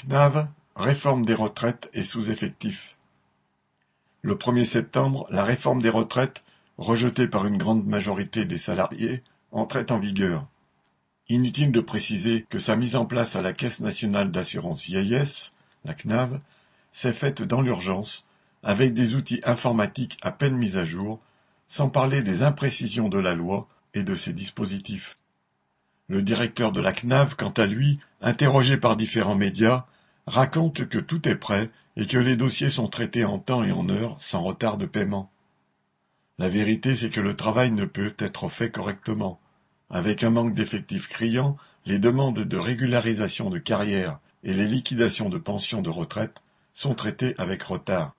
CNAV, réforme des retraites et sous-effectifs. Le 1er septembre, la réforme des retraites, rejetée par une grande majorité des salariés, entrait en vigueur. Inutile de préciser que sa mise en place à la Caisse nationale d'assurance vieillesse, la CNAV, s'est faite dans l'urgence, avec des outils informatiques à peine mis à jour, sans parler des imprécisions de la loi et de ses dispositifs. Le directeur de la CNAV, quant à lui, interrogé par différents médias, raconte que tout est prêt et que les dossiers sont traités en temps et en heure sans retard de paiement. La vérité, c'est que le travail ne peut être fait correctement. Avec un manque d'effectifs criant, les demandes de régularisation de carrière et les liquidations de pensions de retraite sont traitées avec retard.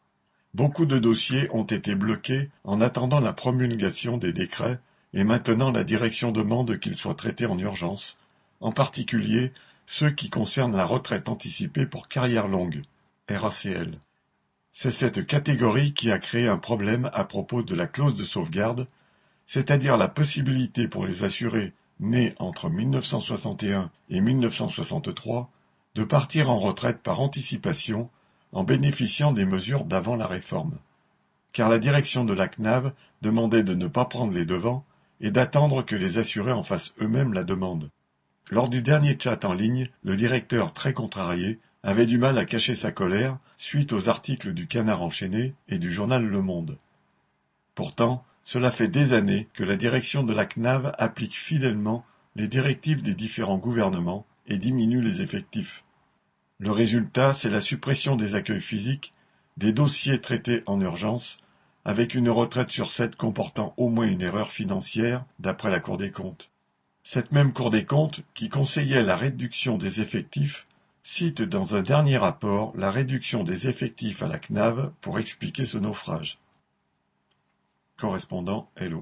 Beaucoup de dossiers ont été bloqués en attendant la promulgation des décrets et maintenant la direction demande qu'ils soient traités en urgence, en particulier ceux qui concernent la retraite anticipée pour carrière longue, RACL. C'est cette catégorie qui a créé un problème à propos de la clause de sauvegarde, c'est-à-dire la possibilité pour les assurés nés entre 1961 et 1963 de partir en retraite par anticipation en bénéficiant des mesures d'avant la réforme. Car la direction de la CNAV demandait de ne pas prendre les devants et d'attendre que les assurés en fassent eux-mêmes la demande. Lors du dernier chat en ligne, le directeur, très contrarié, avait du mal à cacher sa colère suite aux articles du Canard enchaîné et du journal Le Monde. Pourtant, cela fait des années que la direction de la CNAV applique fidèlement les directives des différents gouvernements et diminue les effectifs. Le résultat, c'est la suppression des accueils physiques, des dossiers traités en urgence, avec une retraite sur sept comportant au moins une erreur financière, d'après la Cour des comptes. Cette même Cour des comptes, qui conseillait la réduction des effectifs, cite dans un dernier rapport la réduction des effectifs à la CNAV pour expliquer ce naufrage. Correspondant Hello.